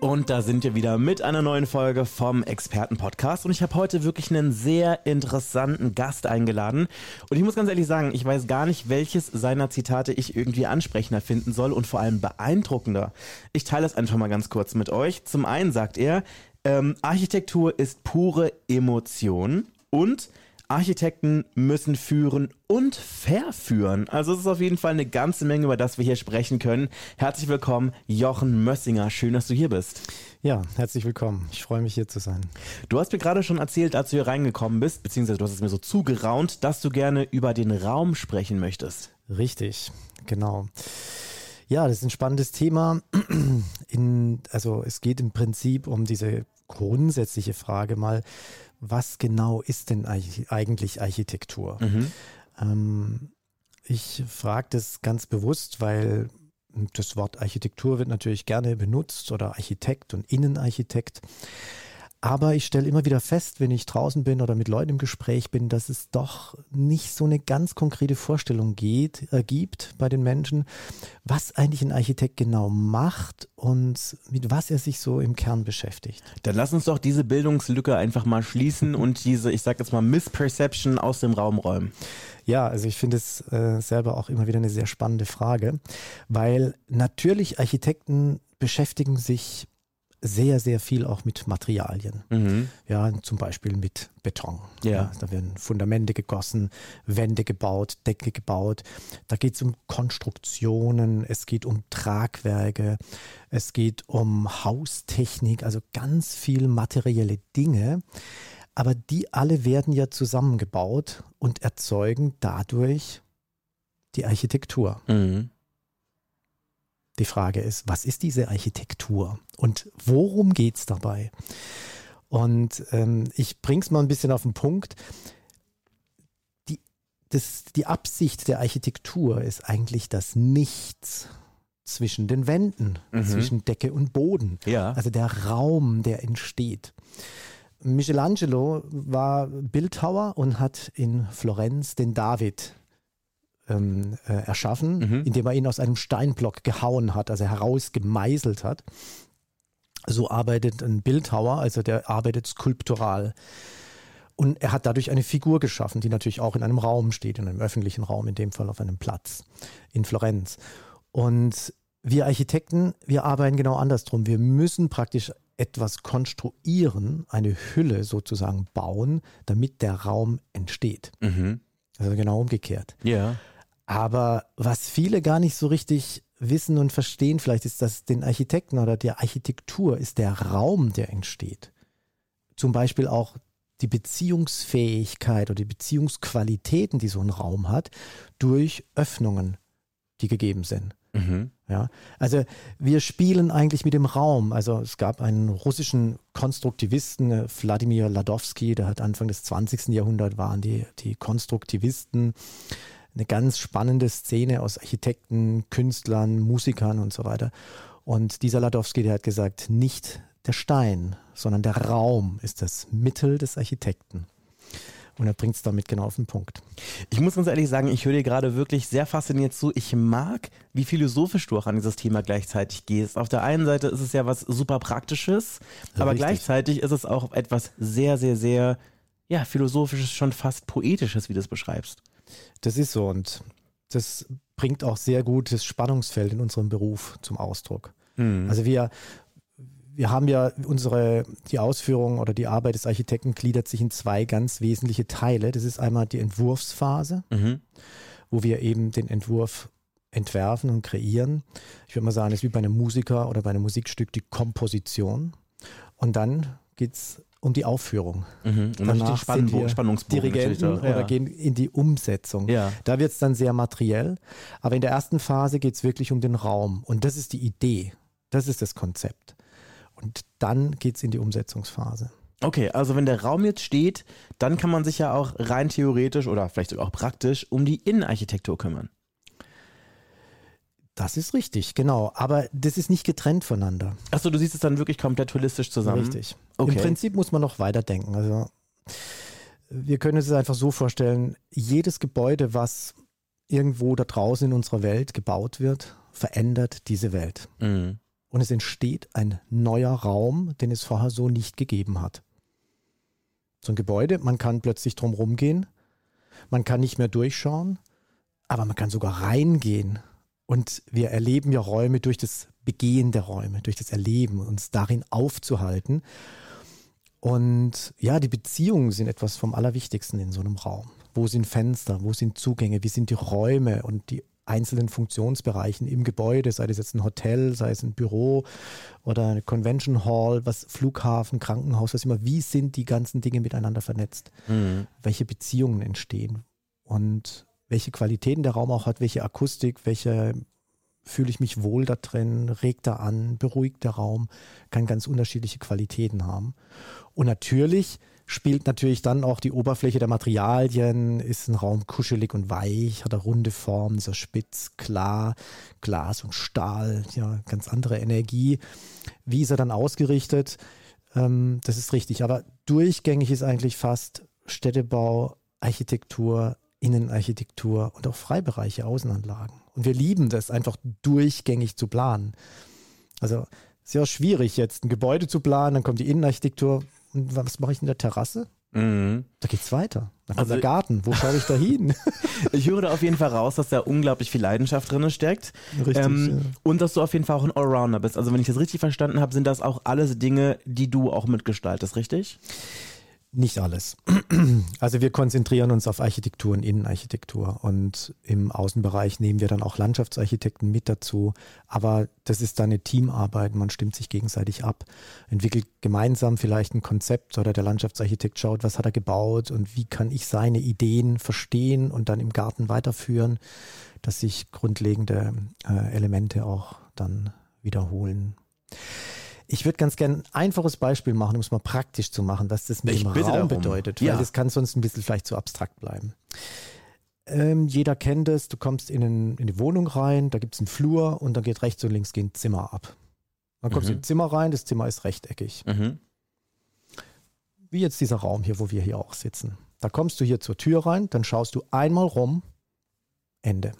Und da sind wir wieder mit einer neuen Folge vom Expertenpodcast. Und ich habe heute wirklich einen sehr interessanten Gast eingeladen. Und ich muss ganz ehrlich sagen, ich weiß gar nicht, welches seiner Zitate ich irgendwie ansprechender finden soll und vor allem beeindruckender. Ich teile es einfach mal ganz kurz mit euch. Zum einen sagt er, ähm, Architektur ist pure Emotion und Architekten müssen führen und verführen. Also es ist auf jeden Fall eine ganze Menge, über das wir hier sprechen können. Herzlich willkommen, Jochen Mössinger. Schön, dass du hier bist. Ja, herzlich willkommen. Ich freue mich hier zu sein. Du hast mir gerade schon erzählt, als du hier reingekommen bist, beziehungsweise du hast es mir so zugeraunt, dass du gerne über den Raum sprechen möchtest. Richtig, genau. Ja, das ist ein spannendes Thema. In, also es geht im Prinzip um diese grundsätzliche Frage mal, was genau ist denn eigentlich Architektur? Mhm. Ähm, ich frage das ganz bewusst, weil das Wort Architektur wird natürlich gerne benutzt oder Architekt und Innenarchitekt. Aber ich stelle immer wieder fest, wenn ich draußen bin oder mit Leuten im Gespräch bin, dass es doch nicht so eine ganz konkrete Vorstellung geht, äh, gibt bei den Menschen, was eigentlich ein Architekt genau macht und mit was er sich so im Kern beschäftigt. Dann lass uns doch diese Bildungslücke einfach mal schließen und diese, ich sage jetzt mal, Misperception aus dem Raum räumen. Ja, also ich finde es äh, selber auch immer wieder eine sehr spannende Frage, weil natürlich Architekten beschäftigen sich sehr, sehr viel auch mit Materialien. Mhm. Ja, zum Beispiel mit Beton. Ja. ja. Da werden Fundamente gegossen, Wände gebaut, Decke gebaut. Da geht es um Konstruktionen, es geht um Tragwerke, es geht um Haustechnik, also ganz viel materielle Dinge. Aber die alle werden ja zusammengebaut und erzeugen dadurch die Architektur. Mhm. Die Frage ist, was ist diese Architektur und worum geht es dabei? Und ähm, ich bringe es mal ein bisschen auf den Punkt. Die, das, die Absicht der Architektur ist eigentlich das Nichts zwischen den Wänden, mhm. zwischen Decke und Boden. Ja. Also der Raum, der entsteht. Michelangelo war Bildhauer und hat in Florenz den David ähm, äh, erschaffen, mhm. indem er ihn aus einem Steinblock gehauen hat, also herausgemeißelt hat. So arbeitet ein Bildhauer, also der arbeitet skulptural. Und er hat dadurch eine Figur geschaffen, die natürlich auch in einem Raum steht, in einem öffentlichen Raum, in dem Fall auf einem Platz in Florenz. Und wir Architekten, wir arbeiten genau andersrum. Wir müssen praktisch etwas konstruieren, eine Hülle sozusagen bauen, damit der Raum entsteht. Mhm. Also genau umgekehrt. Ja. Aber was viele gar nicht so richtig wissen und verstehen, vielleicht ist das den Architekten oder der Architektur, ist der Raum, der entsteht. Zum Beispiel auch die Beziehungsfähigkeit oder die Beziehungsqualitäten, die so ein Raum hat, durch Öffnungen, die gegeben sind. Mhm. Ja, also wir spielen eigentlich mit dem Raum. Also es gab einen russischen Konstruktivisten, Wladimir Ladowski, der hat Anfang des 20. Jahrhunderts waren die, die Konstruktivisten eine ganz spannende Szene aus Architekten, Künstlern, Musikern und so weiter. Und dieser Ladowski, der hat gesagt, nicht der Stein, sondern der Raum ist das Mittel des Architekten. Und er bringt es damit genau auf den Punkt. Ich muss ganz ehrlich sagen, ich höre dir gerade wirklich sehr fasziniert zu. Ich mag, wie philosophisch du auch an dieses Thema gleichzeitig gehst. Auf der einen Seite ist es ja was super Praktisches, ja, aber richtig. gleichzeitig ist es auch etwas sehr, sehr, sehr, ja, philosophisches, schon fast poetisches, wie du es beschreibst. Das ist so und das bringt auch sehr gut das Spannungsfeld in unserem Beruf zum Ausdruck. Mhm. Also wir, wir haben ja unsere, die Ausführung oder die Arbeit des Architekten gliedert sich in zwei ganz wesentliche Teile. Das ist einmal die Entwurfsphase, mhm. wo wir eben den Entwurf entwerfen und kreieren. Ich würde mal sagen, das ist wie bei einem Musiker oder bei einem Musikstück die Komposition. Und dann geht es um die Aufführung. Mhm. Und Danach Spann sind wir Spannungsbogen Dirigenten auch, ja. oder gehen in die Umsetzung. Ja. Da wird es dann sehr materiell. Aber in der ersten Phase geht es wirklich um den Raum. Und das ist die Idee. Das ist das Konzept. Und dann geht es in die Umsetzungsphase. Okay, also wenn der Raum jetzt steht, dann kann man sich ja auch rein theoretisch oder vielleicht sogar auch praktisch um die Innenarchitektur kümmern. Das ist richtig, genau. Aber das ist nicht getrennt voneinander. Achso, du siehst es dann wirklich komplett holistisch zusammen. Richtig. Okay. Im Prinzip muss man noch weiterdenken. Also wir können es einfach so vorstellen, jedes Gebäude, was irgendwo da draußen in unserer Welt gebaut wird, verändert diese Welt. Mhm. Und es entsteht ein neuer Raum, den es vorher so nicht gegeben hat. So ein Gebäude, man kann plötzlich drumherum gehen, man kann nicht mehr durchschauen, aber man kann sogar reingehen. Und wir erleben ja Räume durch das Begehen der Räume, durch das Erleben, uns darin aufzuhalten. Und ja, die Beziehungen sind etwas vom Allerwichtigsten in so einem Raum. Wo sind Fenster? Wo sind Zugänge? Wie sind die Räume und die einzelnen Funktionsbereichen im Gebäude, sei es jetzt ein Hotel, sei es ein Büro oder eine Convention Hall, was Flughafen, Krankenhaus, was immer, wie sind die ganzen Dinge miteinander vernetzt? Mhm. Welche Beziehungen entstehen und welche Qualitäten der Raum auch hat, welche Akustik, welche fühle ich mich wohl da drin, regt er an, beruhigt der Raum, kann ganz unterschiedliche Qualitäten haben. Und natürlich spielt natürlich dann auch die Oberfläche der Materialien, ist ein Raum kuschelig und weich, hat er runde Form, ist er spitz, klar, Glas und Stahl, ja, ganz andere Energie. Wie ist er dann ausgerichtet? Ähm, das ist richtig, aber durchgängig ist eigentlich fast Städtebau, Architektur, Innenarchitektur und auch Freibereiche, Außenanlagen. Und wir lieben das, einfach durchgängig zu planen. Also sehr schwierig jetzt ein Gebäude zu planen, dann kommt die Innenarchitektur. Und was mache ich in der Terrasse? Mhm. Da geht's weiter. Dann kommt Also- der Garten. Wo schaue ich da hin? Ich höre da auf jeden Fall raus, dass da unglaublich viel Leidenschaft drin steckt. Richtig, ähm, ja. Und dass du auf jeden Fall auch ein Allrounder bist. Also wenn ich das richtig verstanden habe, sind das auch alles Dinge, die du auch mitgestaltest, richtig? Nicht alles. Also wir konzentrieren uns auf Architektur und Innenarchitektur und im Außenbereich nehmen wir dann auch Landschaftsarchitekten mit dazu. Aber das ist dann eine Teamarbeit, man stimmt sich gegenseitig ab, entwickelt gemeinsam vielleicht ein Konzept oder der Landschaftsarchitekt schaut, was hat er gebaut und wie kann ich seine Ideen verstehen und dann im Garten weiterführen, dass sich grundlegende äh, Elemente auch dann wiederholen. Ich würde ganz gerne ein einfaches Beispiel machen, um es mal praktisch zu machen, was das mit Ich dem Raum darum. bedeutet, Ja. weil das kann sonst ein bisschen vielleicht zu abstrakt bleiben. Ähm, jeder kennt es, du kommst in, ein, in die Wohnung rein, da gibt es einen Flur und dann geht rechts und links gehen Zimmer ab. Dann kommst du Mhm. ins Zimmer rein, das Zimmer ist rechteckig. Mhm. Wie jetzt dieser Raum hier, wo wir hier auch sitzen. Da kommst du hier zur Tür rein, dann schaust du einmal rum, Ende.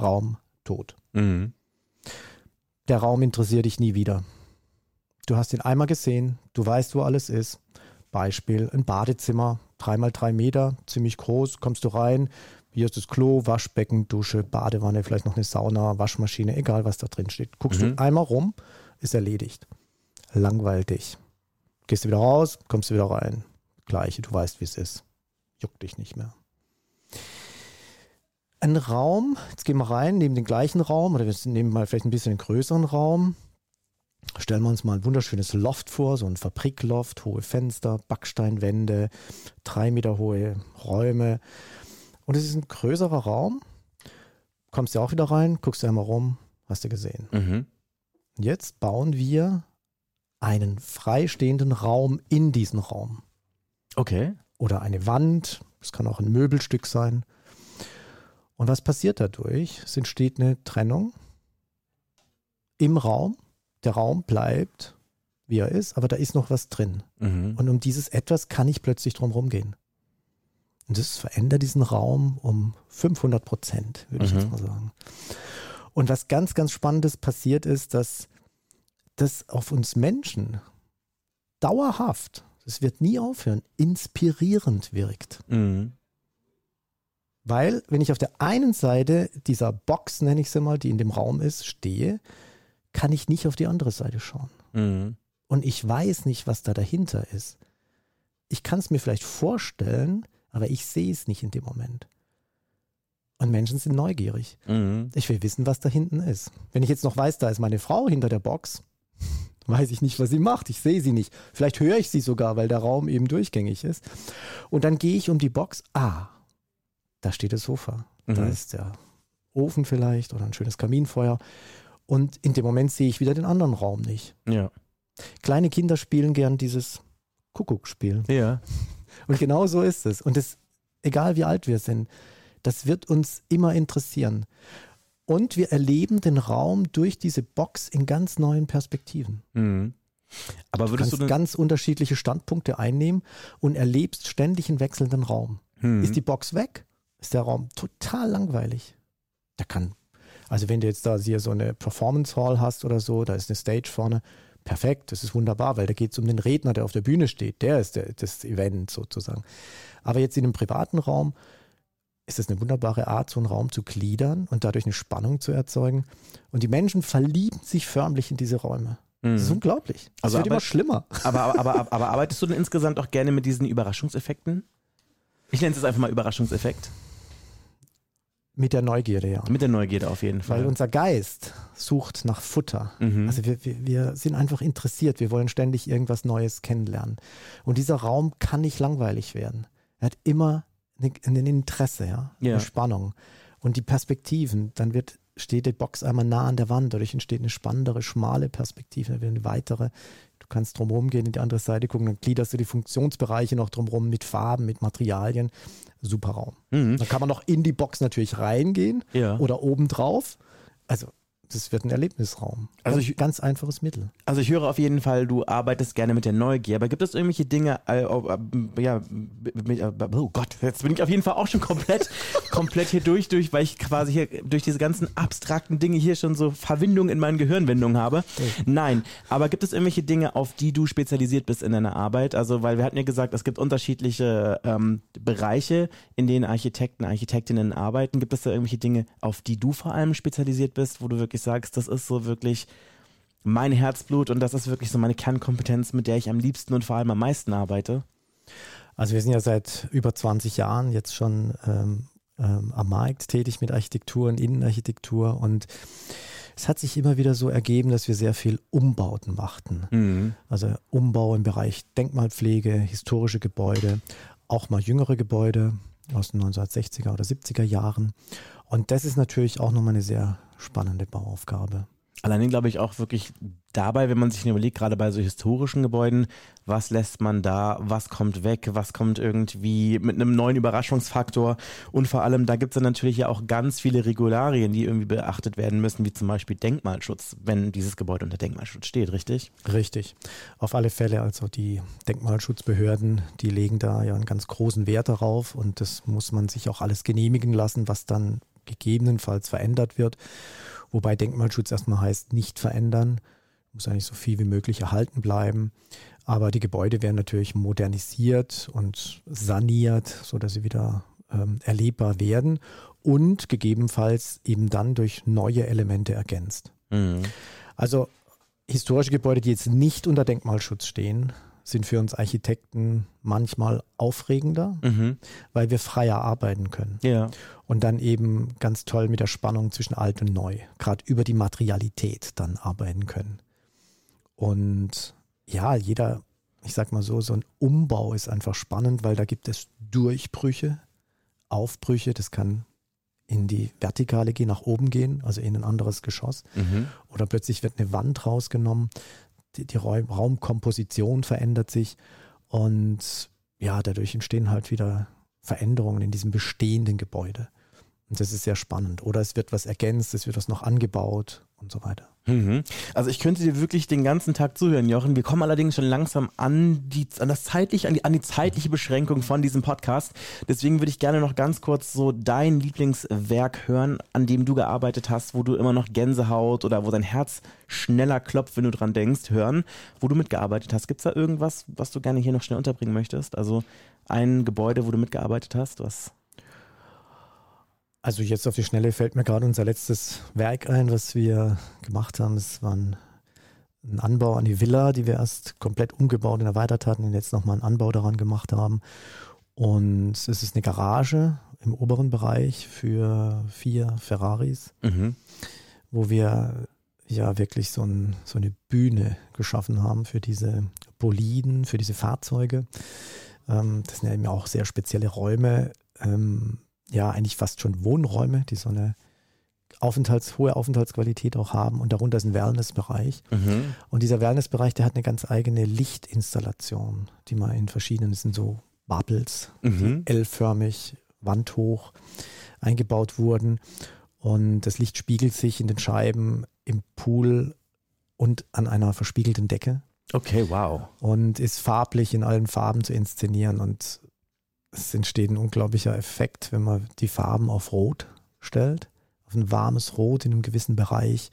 Raum tot. Mhm. Der Raum interessiert dich nie wieder. Du hast ihn einmal gesehen, du weißt, wo alles ist. Beispiel, ein Badezimmer, drei mal drei Meter, ziemlich groß, kommst du rein, hier ist das Klo, Waschbecken, Dusche, Badewanne, vielleicht noch eine Sauna, Waschmaschine, egal was da drin steht. Guckst Mhm. du einmal rum, ist erledigt. Langweil dich. Gehst du wieder raus, kommst du wieder rein. Gleiche, du weißt, wie es ist. Juckt dich nicht mehr. Ein Raum, jetzt gehen wir rein, nehmen den gleichen Raum oder wir nehmen mal vielleicht ein bisschen einen größeren Raum. Stellen wir uns mal ein wunderschönes Loft vor, so ein Fabrikloft, hohe Fenster, Backsteinwände, drei Meter hohe Räume. Und es ist ein größerer Raum. Kommst du auch wieder rein, guckst du einmal rum, hast du gesehen. Mhm. Jetzt bauen wir einen freistehenden Raum in diesen Raum. Okay. Oder eine Wand, es kann auch ein Möbelstück sein. Und was passiert dadurch? Es entsteht eine Trennung im Raum. Der Raum bleibt, wie er ist, aber da ist noch was drin. Mhm. Und um dieses Etwas kann ich plötzlich drum rumgehen. Und das verändert diesen Raum um 500 Prozent, würde ich Mhm. jetzt mal sagen. Und was ganz, ganz Spannendes passiert ist, dass das auf uns Menschen dauerhaft, das wird nie aufhören, inspirierend wirkt. Mhm. Weil, wenn ich auf der einen Seite dieser Box, nenne ich sie mal, die in dem Raum ist, stehe, kann ich nicht auf die andere Seite schauen. Mhm. Und ich weiß nicht, was da dahinter ist. Ich kann es mir vielleicht vorstellen, aber ich sehe es nicht in dem Moment. Und Menschen sind neugierig. Mhm. Ich will wissen, was da hinten ist. Wenn ich jetzt noch weiß, da ist meine Frau hinter der Box, weiß ich nicht, was sie macht. Ich sehe sie nicht. Vielleicht höre ich sie sogar, weil der Raum eben durchgängig ist. Und dann gehe ich um die Box. Ah, da steht das Sofa. Da Mhm. ist der Ofen vielleicht oder ein schönes Kaminfeuer. Und in dem Moment sehe ich wieder den anderen Raum nicht. Ja. Kleine Kinder spielen gern dieses Kuckuckspiel. Ja. Und genau so ist es. Und das, egal wie alt wir sind, das wird uns immer interessieren. Und wir erleben den Raum durch diese Box in ganz neuen Perspektiven. Mhm. Aber würdest du du ganz unterschiedliche Standpunkte einnehmen und erlebst ständig einen wechselnden Raum. Mhm. Ist die Box weg, ist der Raum total langweilig. Da kann, also wenn du jetzt da hier so eine Performance Hall hast oder so, da ist eine Stage vorne, perfekt, das ist wunderbar, weil da geht es um den Redner, der auf der Bühne steht. Der ist der, das Event sozusagen. Aber jetzt in einem privaten Raum ist es eine wunderbare Art, so einen Raum zu gliedern und dadurch eine Spannung zu erzeugen. Und die Menschen verlieben sich förmlich in diese Räume. Das ist Mhm. unglaublich. Das Also wird immer schlimmer. Aber, aber, aber, aber arbeitest du denn insgesamt auch gerne mit diesen Überraschungseffekten? Ich nenne es jetzt einfach mal Überraschungseffekt. Mit der Neugierde, ja. Mit der Neugierde auf jeden Fall. Weil unser Geist sucht nach Futter. Mhm. Also wir, wir, wir sind einfach interessiert. Wir wollen ständig irgendwas Neues kennenlernen. Und dieser Raum kann nicht langweilig werden. Er hat immer ein Interesse, ja, Ja. eine Spannung. Und die Perspektiven, dann wird, steht die Box einmal nah an der Wand, dadurch entsteht eine spannendere, schmale Perspektive, dann wird eine weitere. Kannst drumherum gehen, in die andere Seite gucken, dann gliederst du die Funktionsbereiche noch drumherum mit Farben, mit Materialien. Super Raum. Mhm. Dann kann man noch in die Box natürlich reingehen Ja. oder obendrauf. Also, das wird ein Erlebnisraum. Also ganz, ich- ganz einfaches Mittel. Also ich höre auf jeden Fall, du arbeitest gerne mit der Neugier, aber gibt es irgendwelche Dinge, äh, äh, ja, b- äh, oh Gott, jetzt bin ich auf jeden Fall auch schon komplett, komplett hier durch, durch, weil ich quasi hier durch diese ganzen abstrakten Dinge hier schon so Verwindungen in meinen Gehirnwindungen habe. Nein, aber gibt es irgendwelche Dinge, auf die du spezialisiert bist in deiner Arbeit? Also, weil wir hatten ja gesagt, es gibt unterschiedliche ähm, Bereiche, in denen Architekten, Architektinnen arbeiten. Gibt es da irgendwelche Dinge, auf die du vor allem spezialisiert bist, wo du wirklich sagst, das ist so wirklich mein Herzblut und das ist wirklich so meine Kernkompetenz, mit der ich am liebsten und vor allem am meisten arbeite. Also wir sind ja seit über 20 Jahren jetzt schon ähm, ähm, am Markt tätig mit Architektur und Innenarchitektur und es hat sich immer wieder so ergeben, dass wir sehr viel Umbauten machten. Also Umbau im Bereich Denkmalpflege, historische Gebäude, auch mal jüngere Gebäude aus den 1960er oder 70er Jahren. Und das ist natürlich auch nochmal eine sehr spannende Bauaufgabe. Allein glaube ich auch wirklich dabei, wenn man sich überlegt, gerade bei so historischen Gebäuden, was lässt man da, was kommt weg, was kommt irgendwie mit einem neuen Überraschungsfaktor und vor allem, da gibt es dann natürlich ja auch ganz viele Regularien, die irgendwie beachtet werden müssen, wie zum Beispiel Denkmalschutz, wenn dieses Gebäude unter Denkmalschutz steht, richtig? Richtig. Auf alle Fälle, also die Denkmalschutzbehörden, die legen da ja einen ganz großen Wert darauf und das muss man sich auch alles genehmigen lassen, was dann gegebenenfalls verändert wird. Wobei Denkmalschutz erstmal heißt, nicht verändern, muss eigentlich so viel wie möglich erhalten bleiben. Aber die Gebäude werden natürlich modernisiert und saniert, sodass sie wieder ähm, erlebbar werden und gegebenenfalls eben dann durch neue Elemente ergänzt. Mhm. Also historische Gebäude, die jetzt nicht unter Denkmalschutz stehen, sind für uns Architekten manchmal aufregender, Mhm. weil wir freier arbeiten können Ja. und dann eben ganz toll mit der Spannung zwischen alt und neu, gerade über die Materialität dann arbeiten können. Und ja, jeder, ich sag mal so, so ein Umbau ist einfach spannend, weil da gibt es Durchbrüche, Aufbrüche, das kann in die Vertikale gehen, nach oben gehen, also in ein anderes Geschoss Mhm. oder plötzlich wird eine Wand rausgenommen, die, die Raum, Raumkomposition verändert sich und ja, dadurch entstehen halt wieder Veränderungen in diesem bestehenden Gebäude. Und das ist sehr spannend. Oder es wird was ergänzt, es wird was noch angebaut und so weiter. Mhm. Also ich könnte dir wirklich den ganzen Tag zuhören, Jochen. Wir kommen allerdings schon langsam an die, an das zeitliche, an die, an die zeitliche Beschränkung von diesem Podcast. Deswegen würde ich gerne noch ganz kurz so dein Lieblingswerk hören, an dem du gearbeitet hast, wo du immer noch Gänsehaut oder wo dein Herz schneller klopft, wenn du dran denkst, hören, wo du mitgearbeitet hast. Gibt es da irgendwas, was du gerne hier noch schnell unterbringen möchtest? Also ein Gebäude, wo du mitgearbeitet hast, was Also jetzt auf die Schnelle fällt mir gerade unser letztes Werk ein, was wir gemacht haben. Es war ein, ein Anbau an die Villa, die wir erst komplett umgebaut und erweitert hatten und jetzt nochmal einen Anbau daran gemacht haben. Und es ist eine Garage im oberen Bereich für vier Ferraris, mhm. wo wir ja wirklich so, ein, so eine Bühne geschaffen haben für diese Boliden, für diese Fahrzeuge. Ähm, das sind ja eben auch sehr spezielle Räume, ähm, ja eigentlich fast schon Wohnräume, die so eine Aufenthalts, hohe Aufenthaltsqualität auch haben. Und darunter ist ein Wellnessbereich. Mhm. Und dieser Wellnessbereich, der hat eine ganz eigene Lichtinstallation, die man in verschiedenen, das sind so Bubbles, Mhm. L-förmig, wandhoch eingebaut wurden. Und das Licht spiegelt sich in den Scheiben im Pool und an einer verspiegelten Decke. Okay, wow. Und ist farblich in allen Farben zu inszenieren. Und es entsteht ein unglaublicher Effekt, wenn man die Farben auf Rot stellt, auf ein warmes Rot in einem gewissen Bereich.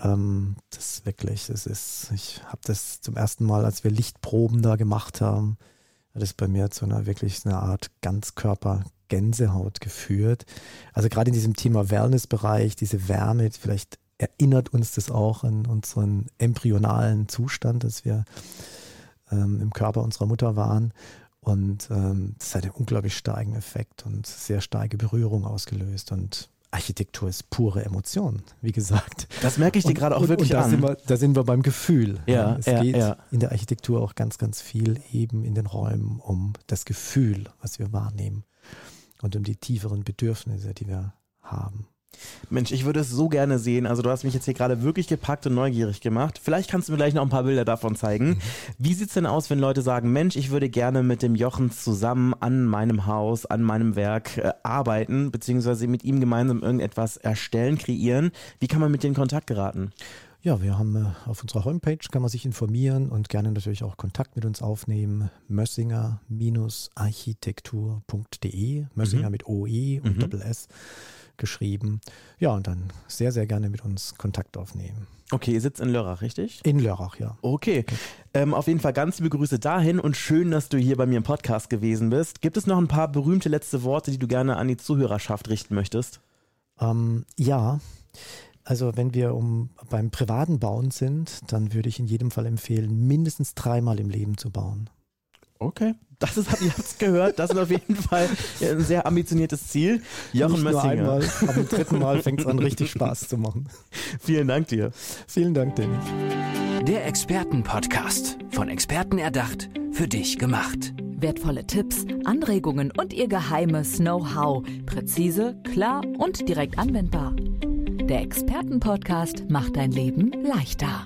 Ähm, das ist wirklich, das ist, ich habe das zum ersten Mal, als wir Lichtproben da gemacht haben, hat es bei mir zu einer wirklich einer Art Ganzkörper-Gänsehaut geführt. Also gerade in diesem Thema Wellness-Bereich, diese Wärme, vielleicht erinnert uns das auch an unseren embryonalen Zustand, dass wir ähm, im Körper unserer Mutter waren. Und ähm, das hat einen unglaublich starken Effekt und sehr starke Berührung ausgelöst. Und Architektur ist pure Emotion, wie gesagt. Das merke ich dir gerade auch und, wirklich und da an. Sind wir, da sind wir beim Gefühl. Ja, es ja, geht ja. in der Architektur auch ganz, ganz viel eben in den Räumen um das Gefühl, was wir wahrnehmen und um die tieferen Bedürfnisse, die wir haben. Mensch, ich würde es so gerne sehen. Also du hast mich jetzt hier gerade wirklich gepackt und neugierig gemacht. Vielleicht kannst du mir gleich noch ein paar Bilder davon zeigen. Wie sieht's denn aus, wenn Leute sagen, Mensch, ich würde gerne mit dem Jochen zusammen an meinem Haus, an meinem Werk äh, arbeiten, beziehungsweise mit ihm gemeinsam irgendetwas erstellen, kreieren. Wie kann man mit dir in Kontakt geraten? Ja, wir haben äh, auf unserer Homepage kann man sich informieren und gerne natürlich auch Kontakt mit uns aufnehmen. Mössinger-architektur.de, Mössinger mit OE und Mhm. Doppel S geschrieben. Ja, und dann sehr, sehr gerne mit uns Kontakt aufnehmen. Okay, ihr sitzt in Lörrach, richtig? In Lörrach, ja. Okay. Ähm, auf jeden Fall ganz liebe Grüße dahin und schön, dass du hier bei mir im Podcast gewesen bist. Gibt es noch ein paar berühmte letzte Worte, die du gerne an die Zuhörerschaft richten möchtest? Ähm, ja, also wenn wir um beim privaten Bauen sind, dann würde ich in jedem Fall empfehlen, mindestens dreimal im Leben zu bauen. Okay. Das ist, ihr habt's gehört, das ist auf jeden Fall ein sehr ambitioniertes Ziel. Jochen Nicht nur Mössinger, einmal, am dritten Mal fängt es an, richtig Spaß zu machen. vielen Dank dir. Vielen Dank, Danny. Der Expertenpodcast. Von Experten erdacht, für dich gemacht. Wertvolle Tipps, Anregungen und ihr geheimes Know-how. Präzise, klar und direkt anwendbar. Der Expertenpodcast macht dein Leben leichter.